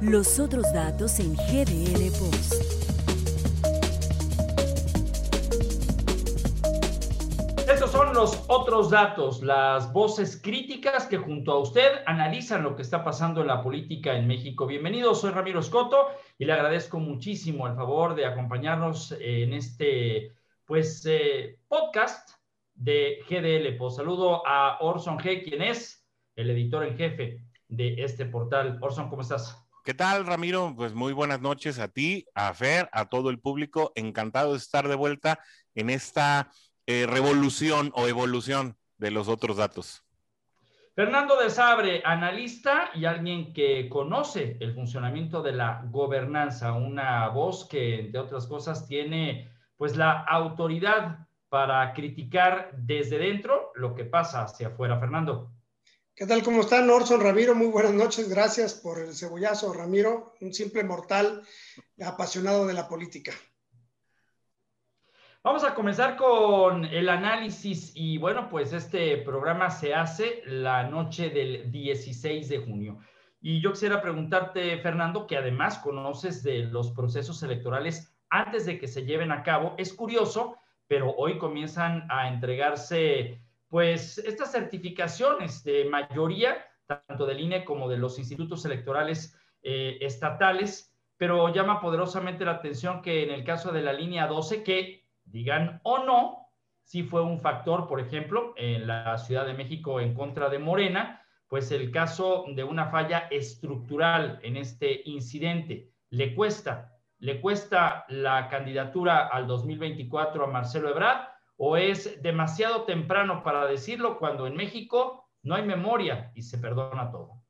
Los otros datos en GDL Post. Estos son los otros datos, las voces críticas que junto a usted analizan lo que está pasando en la política en México. Bienvenido, soy Ramiro Escoto y le agradezco muchísimo el favor de acompañarnos en este pues eh, podcast de GDL. Pues saludo a Orson G, quien es el editor en jefe de este portal. Orson, ¿cómo estás? ¿Qué tal, Ramiro? Pues muy buenas noches a ti, a Fer, a todo el público. Encantado de estar de vuelta en esta eh, revolución o evolución de los otros datos. Fernando de Sabre, analista y alguien que conoce el funcionamiento de la gobernanza, una voz que, entre otras cosas, tiene pues la autoridad para criticar desde dentro lo que pasa hacia afuera. Fernando. ¿Qué tal? ¿Cómo están? Orson, Ramiro, muy buenas noches. Gracias por el cebollazo, Ramiro, un simple mortal apasionado de la política. Vamos a comenzar con el análisis y bueno, pues este programa se hace la noche del 16 de junio. Y yo quisiera preguntarte, Fernando, que además conoces de los procesos electorales antes de que se lleven a cabo. Es curioso pero hoy comienzan a entregarse pues estas certificaciones de mayoría, tanto del INE como de los institutos electorales eh, estatales, pero llama poderosamente la atención que en el caso de la línea 12, que digan o no, si fue un factor, por ejemplo, en la Ciudad de México en contra de Morena, pues el caso de una falla estructural en este incidente. Le cuesta le cuesta la candidatura al 2024 a Marcelo Ebrard o es demasiado temprano para decirlo cuando en México no hay memoria y se perdona todo?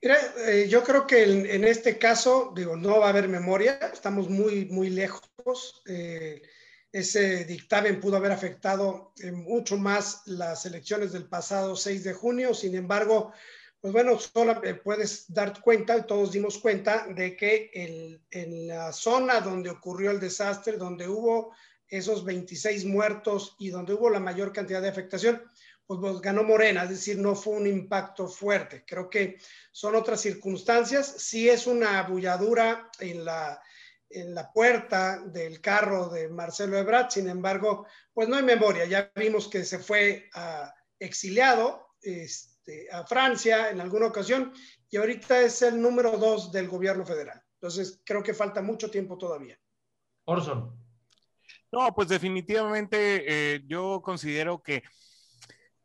Mira, eh, yo creo que en, este caso, digo, no va a haber memoria, estamos muy, muy lejos. Eh, ese dictamen pudo haber afectado eh, mucho más las elecciones del pasado 6 de junio, sin embargo, pues bueno, solo puedes dar cuenta, todos dimos cuenta de que en la zona donde ocurrió el desastre, donde hubo esos 26 muertos y donde hubo la mayor cantidad de afectación, pues, pues, ganó Morena, es decir, no fue un impacto fuerte. Creo que son otras circunstancias. Sí es una abulladura en la, en la puerta del carro de Marcelo Ebrard, sin embargo, pues no hay memoria. Ya vimos que se fue a, exiliado. Este, a Francia en alguna ocasión y ahorita es el número dos del gobierno federal. Entonces, creo que falta mucho tiempo todavía. Orson. No, pues definitivamente eh, yo considero que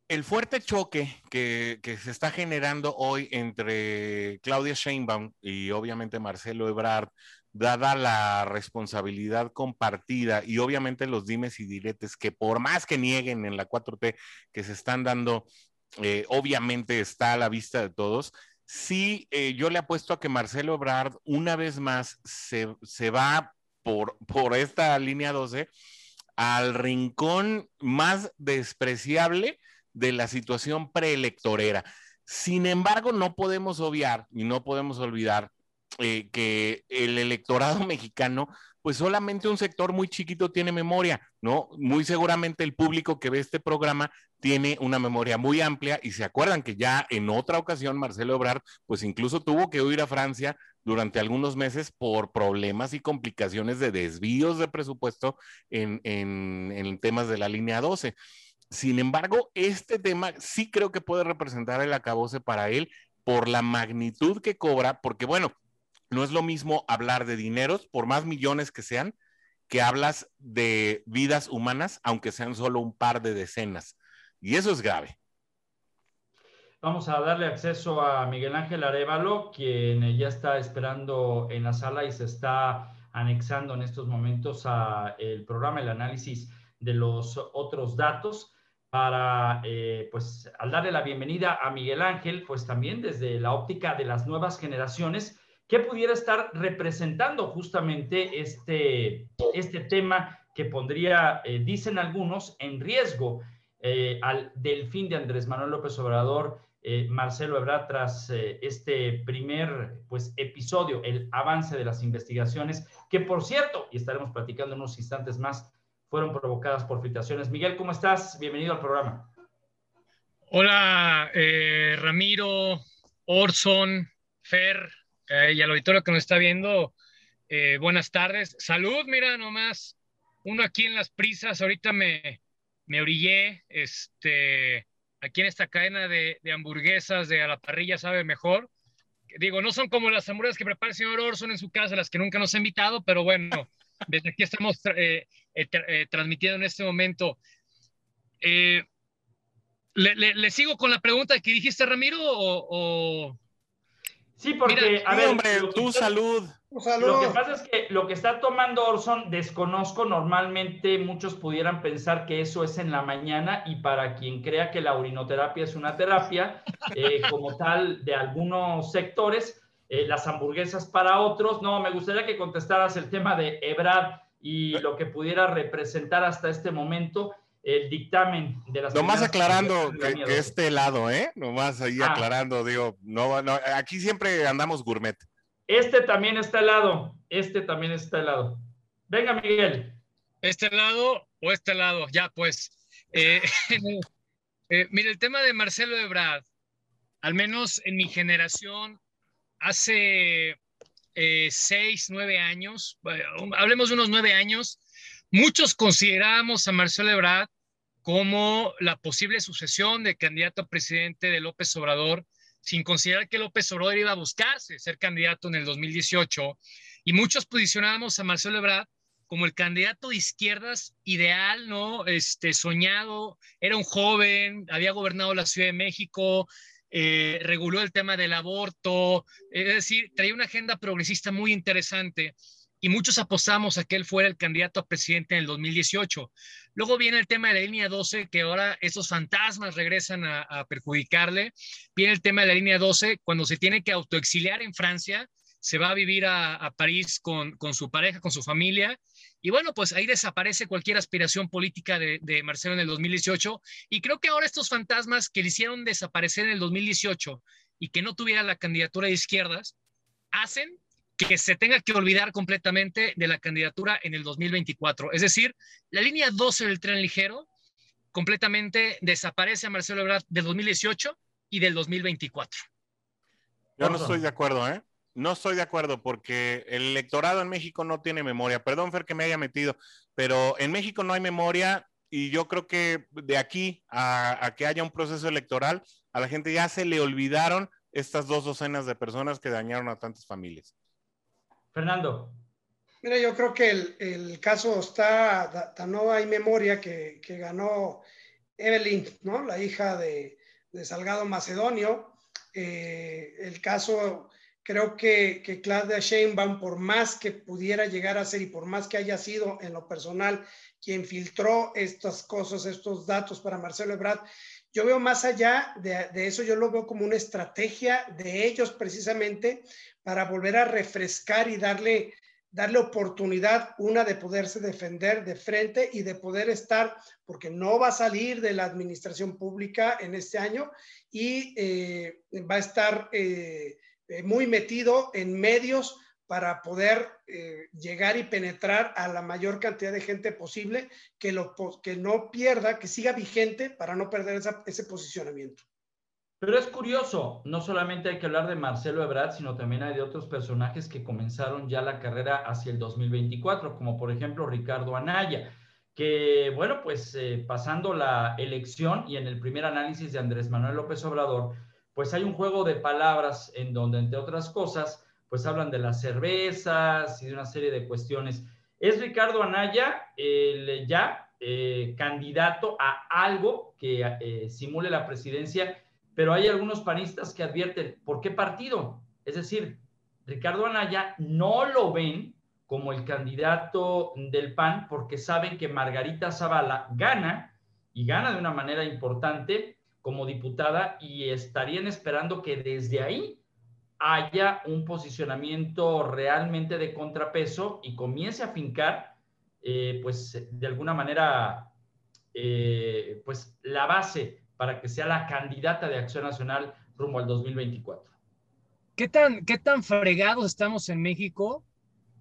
el fuerte choque que, se está generando hoy entre Claudia Sheinbaum y obviamente Marcelo Ebrard, dada la responsabilidad compartida y obviamente los dimes y diretes que por más que nieguen en la 4T que se están dando eh, obviamente está a la vista de todos. Sí, eh, yo le apuesto a que Marcelo Ebrard una vez más se, va por, por esta línea 12 al rincón más despreciable de la situación preelectorera. Sin embargo, no podemos obviar y no podemos olvidar eh, que el electorado mexicano pues solamente un sector muy chiquito tiene memoria, ¿no? Muy seguramente el público que ve este programa tiene una memoria muy amplia y se acuerdan que ya en otra ocasión Marcelo Ebrard, pues incluso tuvo que huir a Francia durante algunos meses por problemas y complicaciones de desvíos de presupuesto en, en temas de la línea 12. Sin embargo, este tema sí creo que puede representar el acabose para él por la magnitud que cobra, porque bueno, no es lo mismo hablar de dineros, por más millones que sean, que hablas de vidas humanas, aunque sean solo un par de decenas. Y eso es grave. Vamos a darle acceso a Miguel Ángel Arevalo, quien ya está esperando en la sala y se está anexando en estos momentos a el programa, el análisis de los otros datos para, eh, pues, al darle la bienvenida a Miguel Ángel, pues también desde la óptica de las nuevas generaciones, ¿Qué pudiera estar representando justamente este, este tema que pondría, eh, dicen algunos, en riesgo eh, al delfín de Andrés Manuel López Obrador, eh, Marcelo Ebrard, tras este primer pues, episodio, el avance de las investigaciones, que por cierto, y estaremos platicando en unos instantes más, fueron provocadas por filtraciones. Miguel, ¿cómo estás? Bienvenido al programa. Hola, Ramiro, Orson, Fer, eh, y al auditorio que nos está viendo, eh, buenas tardes. Salud, mira nomás, uno aquí en las prisas, ahorita me, me orillé, este, aquí en esta cadena de, de, hamburguesas de a la parrilla sabe mejor. Digo, no son como las hamburguesas que prepara el señor Orson en su casa, las que nunca nos ha invitado, pero bueno, desde aquí estamos eh, eh, eh, transmitiendo en este momento. ¿le, le, le, sigo con la pregunta que dijiste, Ramiro? O, o... Sí, porque, Mira, a ver, hombre, tu salud. Salud. Lo que pasa es que lo que está tomando Orson, desconozco, normalmente muchos pudieran pensar que eso es en la mañana y para quien crea que la urinoterapia es una terapia, eh, como tal, de algunos sectores, eh, las hamburguesas para otros. No, me gustaría que contestaras el tema de Ebrad y lo que pudiera representar hasta este momento el dictamen de las... Nomás aclarando que, que, este lado, ¿eh? Nomás ahí ah. aclarando, digo, no, no, aquí siempre andamos gourmet. Este también está helado. Este también está helado. Venga, Miguel. ¿Este lado o este lado? Ya, pues. Eh, eh, mire, el tema de Marcelo Ebrard, al menos en mi generación, hace eh, seis, nueve años, bueno, hablemos de unos nueve años, muchos considerábamos a Marcelo Ebrard como la posible sucesión de candidato a presidente de López Obrador sin considerar que López Obrador iba a buscarse ser candidato en el 2018, y muchos posicionábamos a Marcelo Ebrard como el candidato de izquierdas ideal, ¿no? Este, soñado, era un joven, había gobernado la Ciudad de México, eh, reguló el tema del aborto, es decir, traía una agenda progresista muy interesante y muchos apostamos a que él fuera el candidato a presidente en el 2018. Luego viene el tema de la línea 12, que ahora esos fantasmas regresan a, perjudicarle. Viene el tema de la línea 12, cuando se tiene que autoexiliar en Francia, se va a vivir a, a París con, con, su pareja, con su familia. Y bueno, pues ahí desaparece cualquier aspiración política de, de, Marcelo en el 2018. Y creo que ahora estos fantasmas que le hicieron desaparecer en el 2018 y que no tuviera la candidatura de izquierdas, hacen que se tenga que olvidar completamente de la candidatura en el 2024. Es decir, la línea 12 del tren ligero completamente desaparece a Marcelo Ebrard del 2018 y del 2024. Yo no estoy de acuerdo, ¿eh? No estoy de acuerdo porque el electorado en México no tiene memoria. Perdón, Fer, que me haya metido, pero en México no hay memoria y yo creo que de aquí a, a que haya un proceso electoral, a la gente ya se le olvidaron estas dos docenas de personas que dañaron a tantas familias. Fernando. Mira, yo creo que el, el caso está, no hay memoria que, que, ganó Evelyn, ¿no? La hija de, de Salgado Macedonio. Eh, el caso, creo que, que Claudia Sheinbaum, por más que pudiera llegar a ser y por más que haya sido en lo personal quien filtró estas cosas, estos datos para Marcelo Ebrard, yo veo más allá de, de, eso, yo lo veo como una estrategia de ellos precisamente para volver a refrescar y darle, darle oportunidad, una de poderse defender de frente y de poder estar, porque no va a salir de la administración pública en este año y eh, va a estar eh, muy metido en medios para poder eh, llegar y penetrar a la mayor cantidad de gente posible, que, lo, que no pierda, que siga vigente para no perder ese posicionamiento. Pero es curioso, no solamente hay que hablar de Marcelo Ebrard, sino también hay de otros personajes que comenzaron ya la carrera hacia el 2024, como por ejemplo Ricardo Anaya, que bueno, pues eh, pasando la elección y en el primer análisis de Andrés Manuel López Obrador, pues hay un juego de palabras en donde, entre otras cosas, pues hablan de las cervezas y de una serie de cuestiones. ¿Es Ricardo Anaya el ya eh, candidato a algo que eh, simule la presidencia? pero hay algunos panistas que advierten, ¿por qué partido? Es decir, Ricardo Anaya no lo ven como el candidato del PAN porque saben que Margarita Zavala gana y gana de una manera importante como diputada y estarían esperando que desde ahí haya un posicionamiento realmente de contrapeso y comience a fincar, eh, pues de alguna manera, eh, pues la base para que sea la candidata de Acción Nacional rumbo al 2024. ¿Qué tan, qué tan fregados estamos en México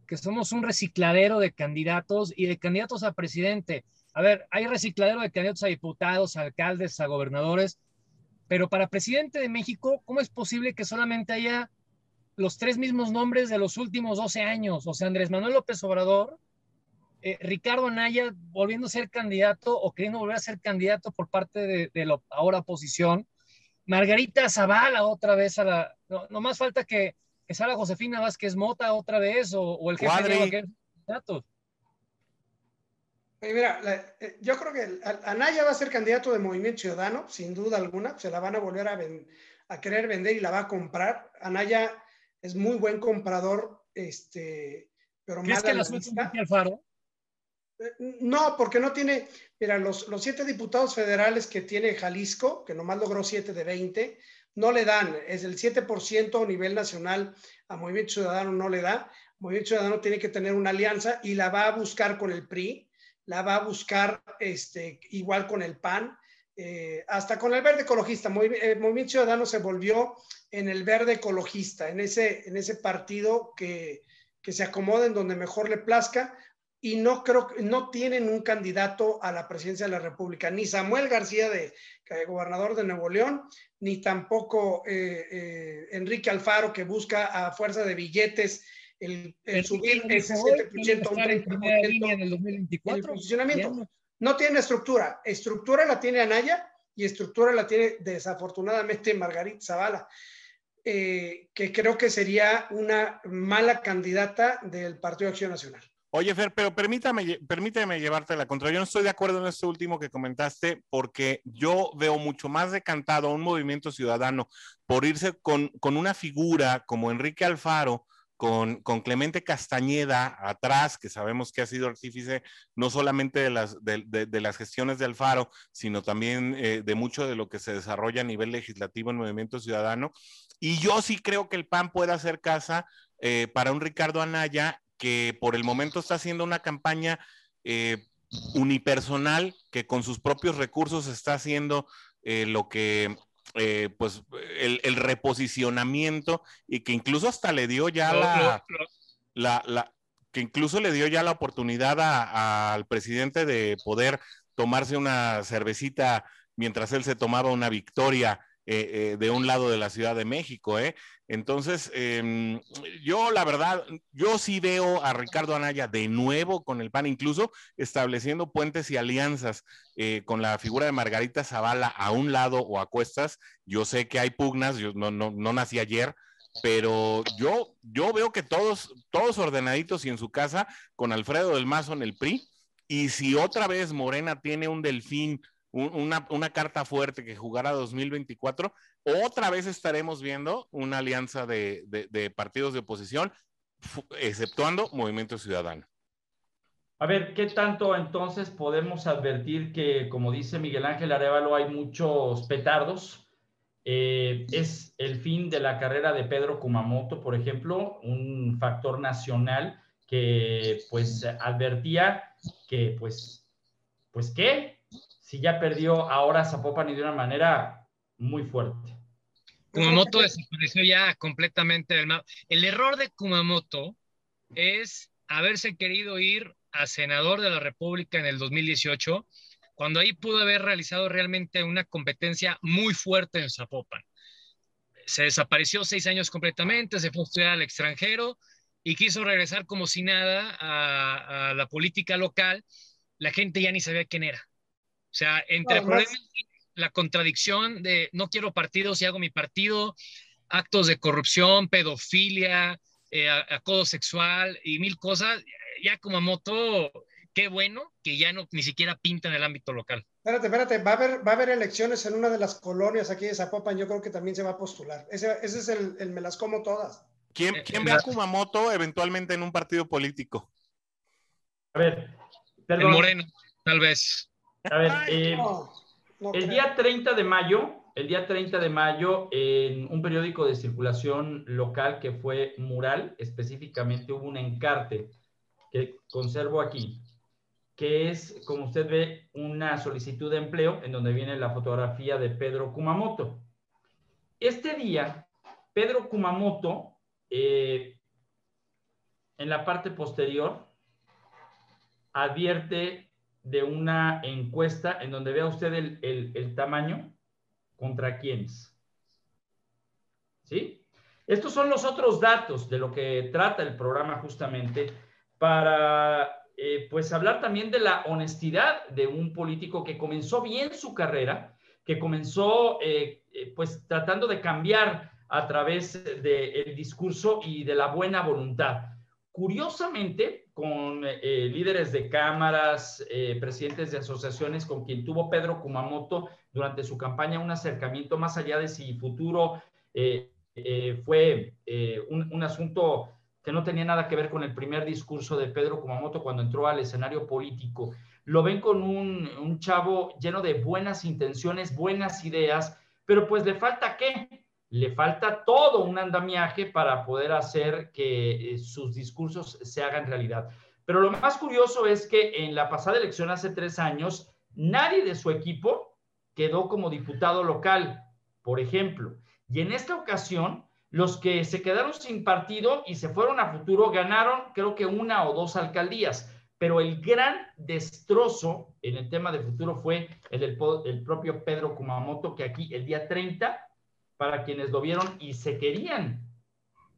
que somos un recicladero de candidatos y de candidatos a presidente? A ver, hay recicladero de candidatos a diputados, a alcaldes, a gobernadores, pero para presidente de México, ¿cómo es posible que solamente haya los tres mismos nombres de los últimos 12 años, o sea, Andrés Manuel López Obrador, eh, Ricardo Anaya volviendo a ser candidato o queriendo volver a ser candidato por parte de, de la ahora oposición, Margarita Zavala otra vez a la, no, más falta que, que salga Josefina Vázquez Mota otra vez o, o el jefe de los candidatos. Mira, eh, yo creo que Anaya va a ser candidato de Movimiento Ciudadano, sin duda alguna. Se la van a volver a, a querer vender y la va a comprar. Anaya es muy buen comprador, este, pero más que la Alfaro? Eh, no, porque no tiene, mira, los, los siete diputados federales que tiene Jalisco, que nomás logró siete de 20, no le dan, es el 7% a nivel nacional a Movimiento Ciudadano no le da. Movimiento Ciudadano tiene que tener una alianza y la va a buscar con el PRI la va a buscar este, igual con el PAN, eh, hasta con el verde ecologista. el Movimiento Ciudadano se volvió en el verde ecologista, en ese, en ese partido que, que se acomoda en donde mejor le plazca y no creo no tienen un candidato a la presidencia de la República, ni Samuel García de, gobernador de Nuevo León, ni tampoco eh, eh, Enrique Alfaro que busca a fuerza de billetes el, subir ese 7% a un 30% en el 2024. El posicionamiento. No tiene estructura. Estructura la tiene Anaya y estructura la tiene desafortunadamente Margarita Zavala, eh, que creo que sería una mala candidata del Partido de Acción Nacional. Oye, Fer, pero permítame, permíteme llevarte la contra. Yo no estoy de acuerdo en este último que comentaste porque yo veo mucho más decantado a un movimiento ciudadano por irse con, con una figura como Enrique Alfaro, con, Clemente Castañeda atrás, que sabemos que ha sido artífice no solamente de las, de, las gestiones de Alfaro, sino también eh, de mucho de lo que se desarrolla a nivel legislativo en Movimiento Ciudadano. Y yo sí creo que el PAN puede hacer casa eh, para un Ricardo Anaya que por el momento está haciendo una campaña eh, unipersonal, que con sus propios recursos está haciendo lo que eh, pues el, reposicionamiento y que incluso hasta le dio ya la, la, que incluso le dio ya la oportunidad al presidente de poder tomarse una cervecita mientras él se tomaba una victoria eh, eh, de un lado de la Ciudad de México, ¿eh? Entonces, em, yo la verdad, yo sí veo a Ricardo Anaya de nuevo con el PAN, incluso estableciendo puentes y alianzas con la figura de Margarita Zavala a un lado o a cuestas. Yo sé que hay pugnas, yo no, no, no nací ayer, pero yo, yo veo que todos, todos ordenaditos y en su casa con Alfredo del Mazo en el PRI. Y si otra vez Morena tiene un delfín una, carta fuerte que jugará 2024, otra vez estaremos viendo una alianza de, partidos de oposición, exceptuando Movimiento Ciudadano. A ver, ¿qué tanto entonces podemos advertir que, como dice Miguel Ángel Arevalo, hay muchos petardos? Eh, es el fin de la carrera de Pedro Kumamoto, por ejemplo, un factor nacional que pues advertía que pues, pues qué, si ya perdió ahora Zapopan y de una manera muy fuerte. Kumamoto desapareció ya completamente del mapa. El error de Kumamoto es haberse querido ir a senador de la República en el 2018, cuando ahí pudo haber realizado realmente una competencia muy fuerte en Zapopan. Se desapareció seis años completamente, se fue a estudiar al extranjero y quiso regresar como si nada a, a la política local. La gente ya ni sabía quién era. O sea, entre problemas, la contradicción de no quiero partidos y hago mi partido, actos de corrupción, pedofilia, eh, acoso sexual y mil cosas, ya como moto, qué bueno que ya no ni siquiera pinta en el ámbito local. Espérate, espérate, va a haber, va a haber elecciones en una de las colonias aquí de Zapopan, yo creo que también se va a postular. Ese, ese es el, el, me las como todas. ¿Quién, eh, quién ve a Kumamoto eventualmente en un partido político? A ver, perdón. El Moreno, tal vez. A ver, eh, el día 30 de mayo, el día 30 de mayo, en un periódico de circulación local que fue Mural, específicamente hubo un encarte que conservo aquí, que es, como usted ve, una solicitud de empleo en donde viene la fotografía de Pedro Kumamoto. Este día, Pedro Kumamoto, eh, en la parte posterior, advierte de una encuesta en donde vea usted el, tamaño contra quiénes. ¿Sí? Estos son los otros datos de lo que trata el programa justamente para eh, pues hablar también de la honestidad de un político que comenzó bien su carrera, que comenzó eh, eh, pues tratando de cambiar a través del discurso y de la buena voluntad. Curiosamente, con líderes de cámaras, presidentes de asociaciones, con quien tuvo Pedro Kumamoto durante su campaña un acercamiento más allá de si futuro fue un, un asunto que no tenía nada que ver con el primer discurso de Pedro Kumamoto cuando entró al escenario político. Lo ven con un, chavo lleno de buenas intenciones, buenas ideas, pero pues le falta qué? Le falta todo un andamiaje para poder hacer que eh, sus discursos se hagan realidad. Pero lo más curioso es que en la pasada elección hace tres años, nadie de su equipo quedó como diputado local, por ejemplo. Y en esta ocasión, los que se quedaron sin partido y se fueron a futuro ganaron creo que una o dos alcaldías, pero el gran destrozo en el tema de futuro fue el propio Pedro Kumamoto, que aquí el día 30, para quienes lo vieron y se querían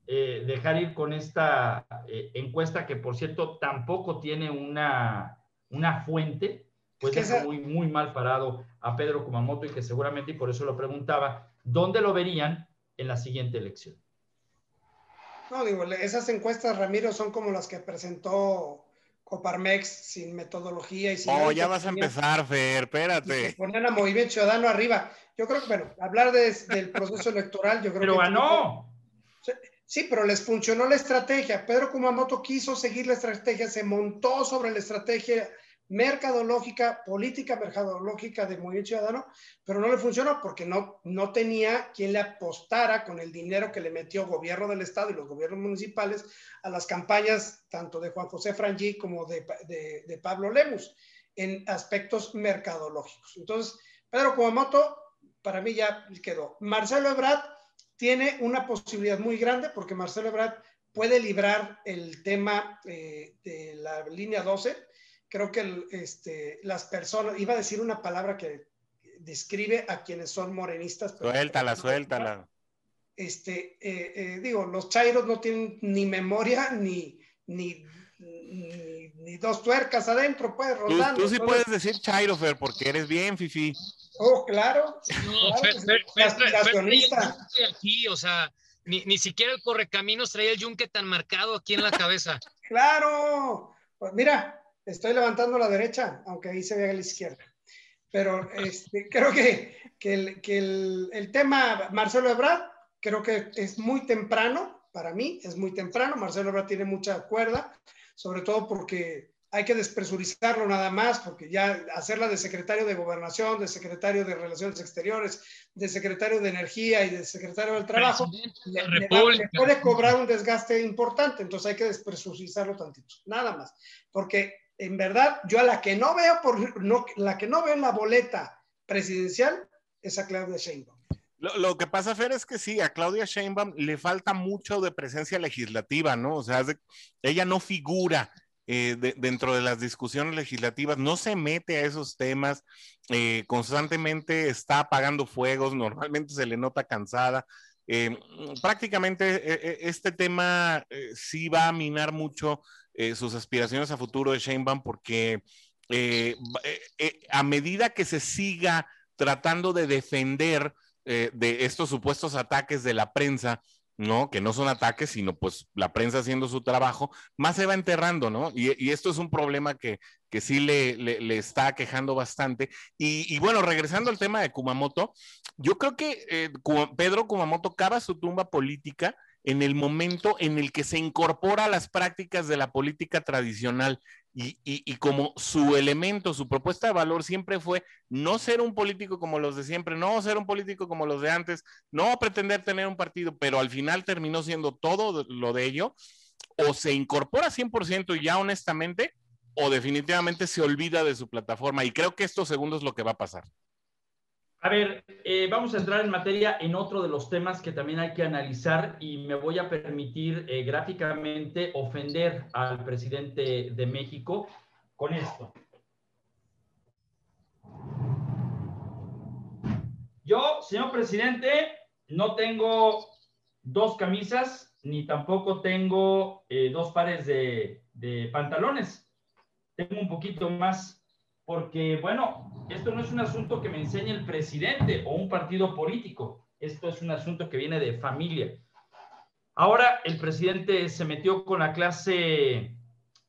eh, dejar ir con esta eh, encuesta, que por cierto tampoco tiene una, una fuente, pues es muy, muy mal parado a Pedro Kumamoto y que seguramente, y por eso lo preguntaba, ¿dónde lo verían? en la siguiente elección. No, digo, esas encuestas, Ramiro, son como las que presentó Coparmex sin metodología y sin... Oh, ya vas a empezar, Fer, espérate. Ponían a Movimiento Ciudadano arriba. Yo creo que, bueno, hablar del proceso electoral, yo creo pero que... Pero ganó. Sí, pero les funcionó la estrategia. Pedro Kumamoto quiso seguir la estrategia, se montó sobre la estrategia mercadológica, política mercadológica de Movimiento Ciudadano, pero no le funcionó porque no, no tenía quien le apostara con el dinero que le metió gobierno del Estado y los gobiernos municipales a las campañas tanto de Juan José Frangí como de, de, Pablo Lemus en aspectos mercadológicos. Entonces, Pedro Kumamoto, para mí ya quedó. Marcelo Ebrard tiene una posibilidad muy grande porque Marcelo Ebrard puede librar el tema eh, de la línea 12 creo que este, las personas, iba a decir una palabra que describe a quienes son morenistas. suéltala, suéltala. Este, eh, eh, digo, los chairos no tienen ni memoria ni, ni, ni, dos tuercas adentro, pues, rodando. Tú, sí puedes decir chairo, Fer, porque eres bien, Fifi. Oh, claro. No, claro, aquí, o sea, ni, ni siquiera el correcaminos traía el yunque tan marcado aquí en la cabeza. claro. Pues mira, Estoy levantando la derecha, aunque ahí se vea la izquierda. Pero este, creo que, que, el, que el, el, tema Marcelo Ebrard, creo que es muy temprano, para mí es muy temprano. Marcelo Ebrard tiene mucha cuerda, sobre todo porque hay que despresurizarlo nada más, porque ya hacerla de secretario de gobernación, de secretario de relaciones exteriores, de secretario de energía y de secretario del trabajo, le, puede cobrar un desgaste importante, entonces hay que despresurizarlo tantito, nada más, porque en verdad, yo a la que no veo por no, la que no veo en la boleta presidencial es a Claudia Sheinbaum. Lo, que pasa, Fer, es que sí, a Claudia Sheinbaum le falta mucho de presencia legislativa, ¿no? O sea, ella no figura eh, dentro de las discusiones legislativas, no se mete a esos temas, eh, constantemente está apagando fuegos, normalmente se le nota cansada. Eh, prácticamente este tema sí va a minar mucho eh, sus aspiraciones a futuro de Sheinbaum porque eh, eh, a medida que se siga tratando de defender de estos supuestos ataques de la prensa, ¿no? Que no son ataques, sino pues la prensa haciendo su trabajo, más se va enterrando, ¿no? Y, esto es un problema que, que sí le, le, está quejando bastante. Y, bueno, regresando al tema de Kumamoto, yo creo que Pedro Kumamoto cava su tumba política en el momento en el que se incorpora a las prácticas de la política tradicional y, como su elemento, su propuesta de valor siempre fue no ser un político como los de siempre, no ser un político como los de antes, no pretender tener un partido, pero al final terminó siendo todo lo de ello, o se incorpora 100% y ya honestamente, o definitivamente se olvida de su plataforma. Y creo que esto segundo es lo que va a pasar. A ver, eh, vamos a entrar en materia en otro de los temas que también hay que analizar y me voy a permitir eh, gráficamente ofender al presidente de México con esto. Yo, señor presidente, no tengo dos camisas, ni tampoco tengo eh, dos pares de, de pantalones. Tengo un poquito más porque, bueno, esto no es un asunto que me enseñe el presidente o un partido político. Esto es un asunto que viene de familia. Ahora el presidente se metió con la clase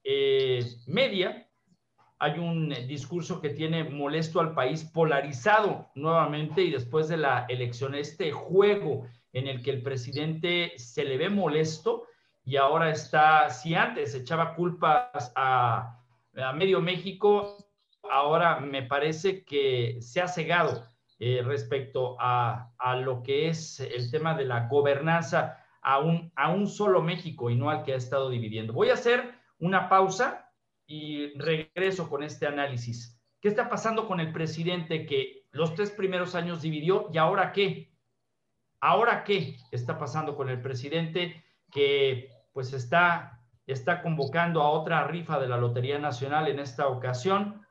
eh, media. Hay un discurso que tiene molesto al país, polarizado nuevamente y después de la elección, este juego en el que el presidente se le ve molesto y ahora está, si antes echaba culpas a, a medio México, ahora me parece que se ha cegado eh, respecto a, a, lo que es el tema de la gobernanza a un, a un solo México y no al que ha estado dividiendo. Voy a hacer una pausa y regreso con este análisis. ¿Qué está pasando con el presidente que los tres primeros años dividió y ahora qué? ¿Ahora qué está pasando con el presidente que pues está, está convocando a otra rifa de la Lotería Nacional en esta ocasión?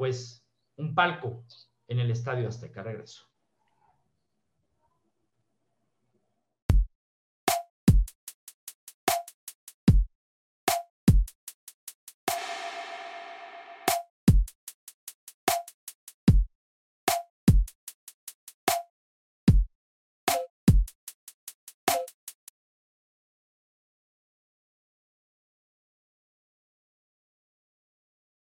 Pues un palco en el Estadio Azteca. Regreso.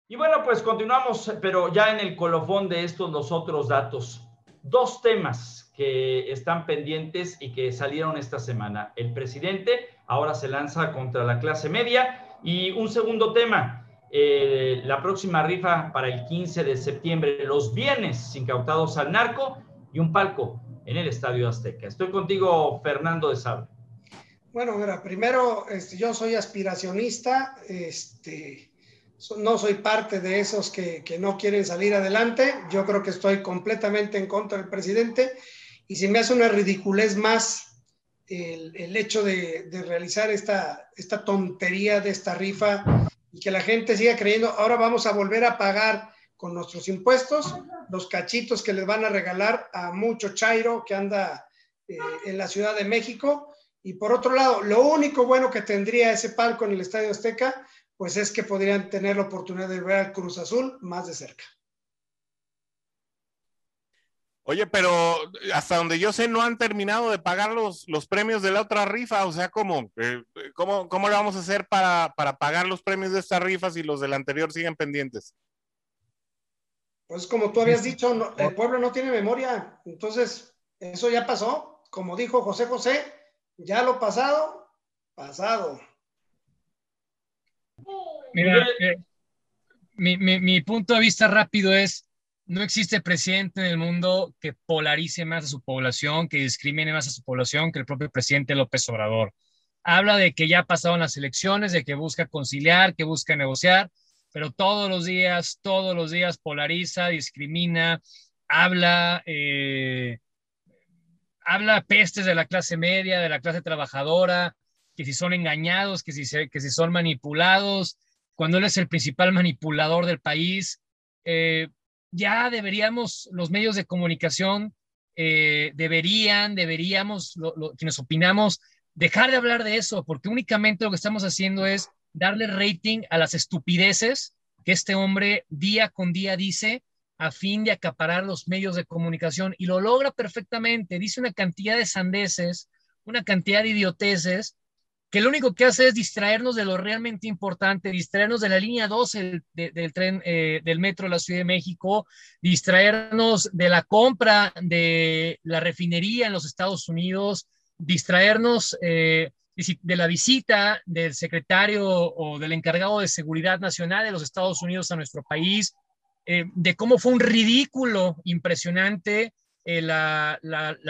Y bueno, pues continuamos, pero ya en el colofón de estos los otros datos. Dos temas que están pendientes y que salieron esta semana. El presidente ahora se lanza contra la clase media y un segundo tema, eh, la próxima rifa para el 15 de septiembre, los bienes incautados al narco y un palco en el Estadio Azteca. Estoy contigo, Fernando de Sable. Bueno, mira, primero, este, yo soy aspiracionista, este, no soy parte de esos que, que, no quieren salir adelante. Yo creo que estoy completamente en contra del presidente y si me hace una ridiculez más el, el hecho de, de, realizar esta, esta tontería de esta rifa y que la gente siga creyendo, ahora vamos a volver a pagar con nuestros impuestos los cachitos que les van a regalar a mucho Chairo que anda eh, en la Ciudad de México. Y por otro lado, lo único bueno que tendría ese palco en el Estadio Azteca pues es que podrían tener la oportunidad de ver al Cruz Azul más de cerca. Oye, pero hasta donde yo sé no han terminado de pagar los, los premios de la otra rifa, o sea, ¿cómo, eh, cómo, cómo le vamos a hacer para, para pagar los premios de esta rifa si los del anterior siguen pendientes? Pues como tú habías dicho, no, el pueblo no tiene memoria, entonces eso ya pasó, como dijo José José, ya lo pasado, pasado. Mira, eh, mi, mi, mi, punto de vista rápido es, no existe presidente en el mundo que polarice más a su población, que discrimine más a su población que el propio presidente López Obrador. Habla de que ya pasaron las elecciones, de que busca conciliar, que busca negociar, pero todos los días, todos los días polariza, discrimina, habla, eh, habla pestes de la clase media, de la clase trabajadora, que si son engañados, que si, se, que si son manipulados, cuando él es el principal manipulador del país. Eh, ya deberíamos, los medios de comunicación eh, deberían, deberíamos, lo, lo, quienes opinamos, dejar de hablar de eso, porque únicamente lo que estamos haciendo es darle rating a las estupideces que este hombre día con día dice a fin de acaparar los medios de comunicación y lo logra perfectamente. Dice una cantidad de sandeces, una cantidad de idioteces que lo único que hace es distraernos de lo realmente importante, distraernos de la línea 12 del, tren eh, del metro de la Ciudad de México, distraernos de la compra de la refinería en los Estados Unidos, distraernos eh, de la visita del secretario o del encargado de seguridad nacional de los Estados Unidos a nuestro país, eh, de cómo fue un ridículo impresionante el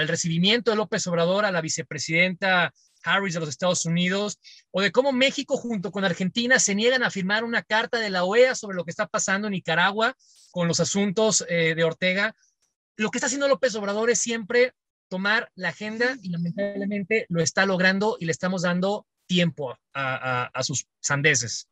recibimiento de López Obrador a la vicepresidenta Harris de los Estados Unidos, o de cómo México junto con Argentina se niegan a firmar una carta de la OEA sobre lo que está pasando en Nicaragua con los asuntos eh, de Ortega. Lo que está haciendo López Obrador es siempre tomar la agenda y lamentablemente lo está logrando y le estamos dando tiempo a, sus sandeces.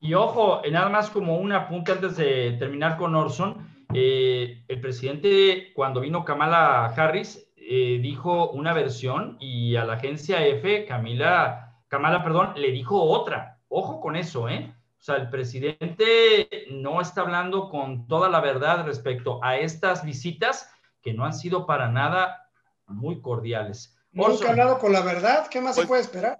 Y ojo, nada más como un apunte antes de terminar con Orson, eh, el presidente cuando vino Kamala Harris eh, dijo una versión y a la agencia F, Camila, Camala, perdón, le dijo otra. Ojo con eso, ¿eh? O sea, el presidente no está hablando con toda la verdad respecto a estas visitas que no han sido para nada muy cordiales. Nunca ha hablado con la verdad, ¿qué más se pues puede esperar?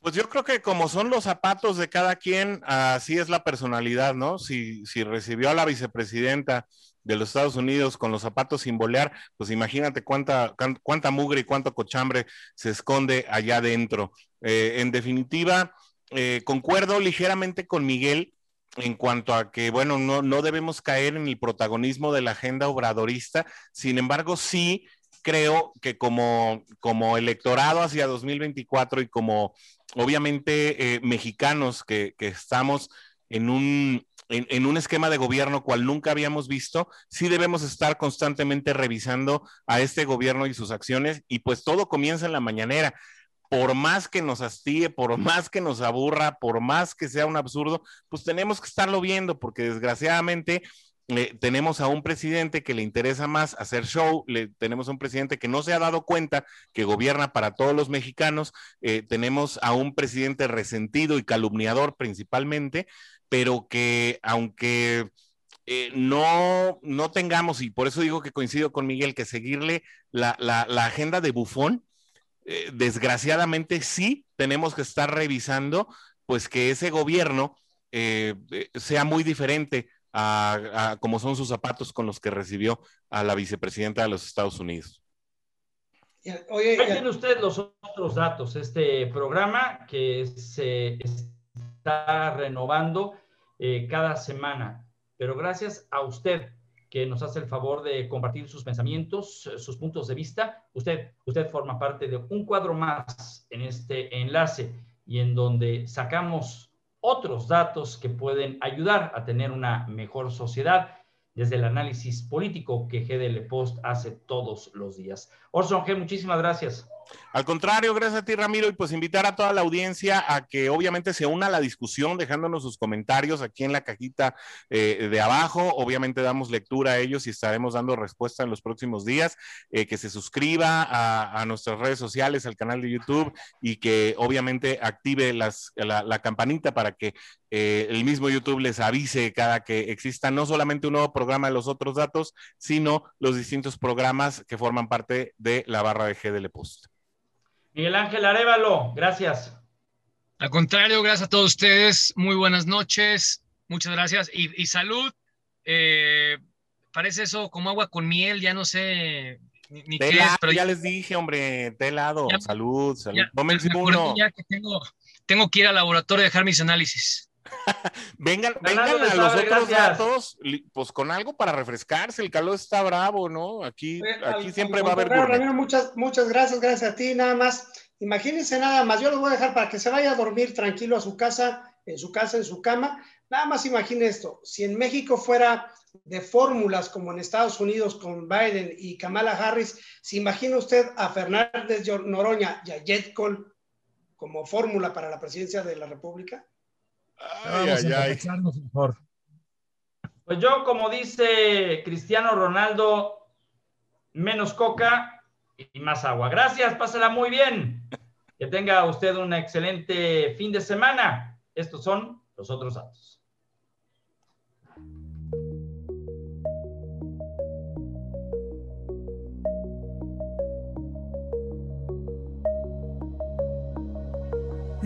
Pues yo creo que como son los zapatos de cada quien, así es la personalidad, ¿no? Si, si recibió a la vicepresidenta de los Estados Unidos con los zapatos sin bolear, pues imagínate cuánta, cuánta mugre y cuánto cochambre se esconde allá adentro. Eh, en definitiva, eh, concuerdo ligeramente con Miguel en cuanto a que, bueno, no, no debemos caer en el protagonismo de la agenda obradorista, sin embargo, sí creo que como, como electorado hacia 2024 y como obviamente eh, mexicanos que, estamos en un, en, un esquema de gobierno cual nunca habíamos visto, sí debemos estar constantemente revisando a este gobierno y sus acciones y pues todo comienza en la mañanera. Por más que nos hastíe, por más que nos aburra, por más que sea un absurdo, pues tenemos que estarlo viendo porque desgraciadamente tenemos a un presidente que le interesa más hacer show, le, tenemos a un presidente que no se ha dado cuenta que gobierna para todos los mexicanos, eh, tenemos a un presidente resentido y calumniador principalmente, pero que aunque eh, no, no tengamos, y por eso digo que coincido con Miguel, que seguirle la, agenda de bufón, eh, desgraciadamente sí tenemos que estar revisando, pues que ese gobierno sea muy diferente a, como son sus zapatos con los que recibió a la vicepresidenta de los Estados Unidos. Oye, tiene usted los otros datos. Este programa que se está renovando eh, cada semana, pero gracias a usted que nos hace el favor de compartir sus pensamientos, sus puntos de vista. Usted, usted forma parte de un cuadro más en este enlace y en donde sacamos otros datos que pueden ayudar a tener una mejor sociedad desde el análisis político que GDL Post hace todos los días. Orson G, muchísimas gracias. Al contrario, gracias a ti, Ramiro, y pues invitar a toda la audiencia a que obviamente se una a la discusión, dejándonos sus comentarios aquí en la cajita eh, de abajo. Obviamente damos lectura a ellos y estaremos dando respuesta en los próximos días. Eh, que se suscriba a, nuestras redes sociales, al canal de YouTube y que obviamente active la, campanita para que eh, el mismo YouTube les avise cada que exista no solamente un nuevo programa de los otros datos, sino los distintos programas que forman parte de la barra de GDL Post. Miguel Ángel Arevalo, gracias. Al contrario, gracias a todos ustedes. Muy buenas noches. Muchas gracias. Y, salud. Eh, parece eso como agua con miel, ya no sé ni, qué es, pero ya, les dije, hombre, de lado. salud, salud. uno. Ya que tengo, tengo que ir al laboratorio a dejar mis análisis. vengan, vengan a los otros datos, pues con algo para refrescarse. El calor está bravo, ¿no? Aquí, aquí siempre va a haber. muchas, muchas gracias, gracias a ti. Nada más, imagínense nada más. Yo lo voy a dejar para que se vaya a dormir tranquilo a su casa, en su casa, en su cama. Nada más imagine esto: si en México fuera de fórmulas como en Estados Unidos con Biden y Kamala Harris, ¿se imagina usted a Fernández Noroña y a Jet Cole como fórmula para la presidencia de la República? Pues yo, como dice Cristiano Ronaldo, menos coca y más agua. Gracias, pásala muy bien. Que tenga usted un excelente fin de semana. Estos son los otros datos.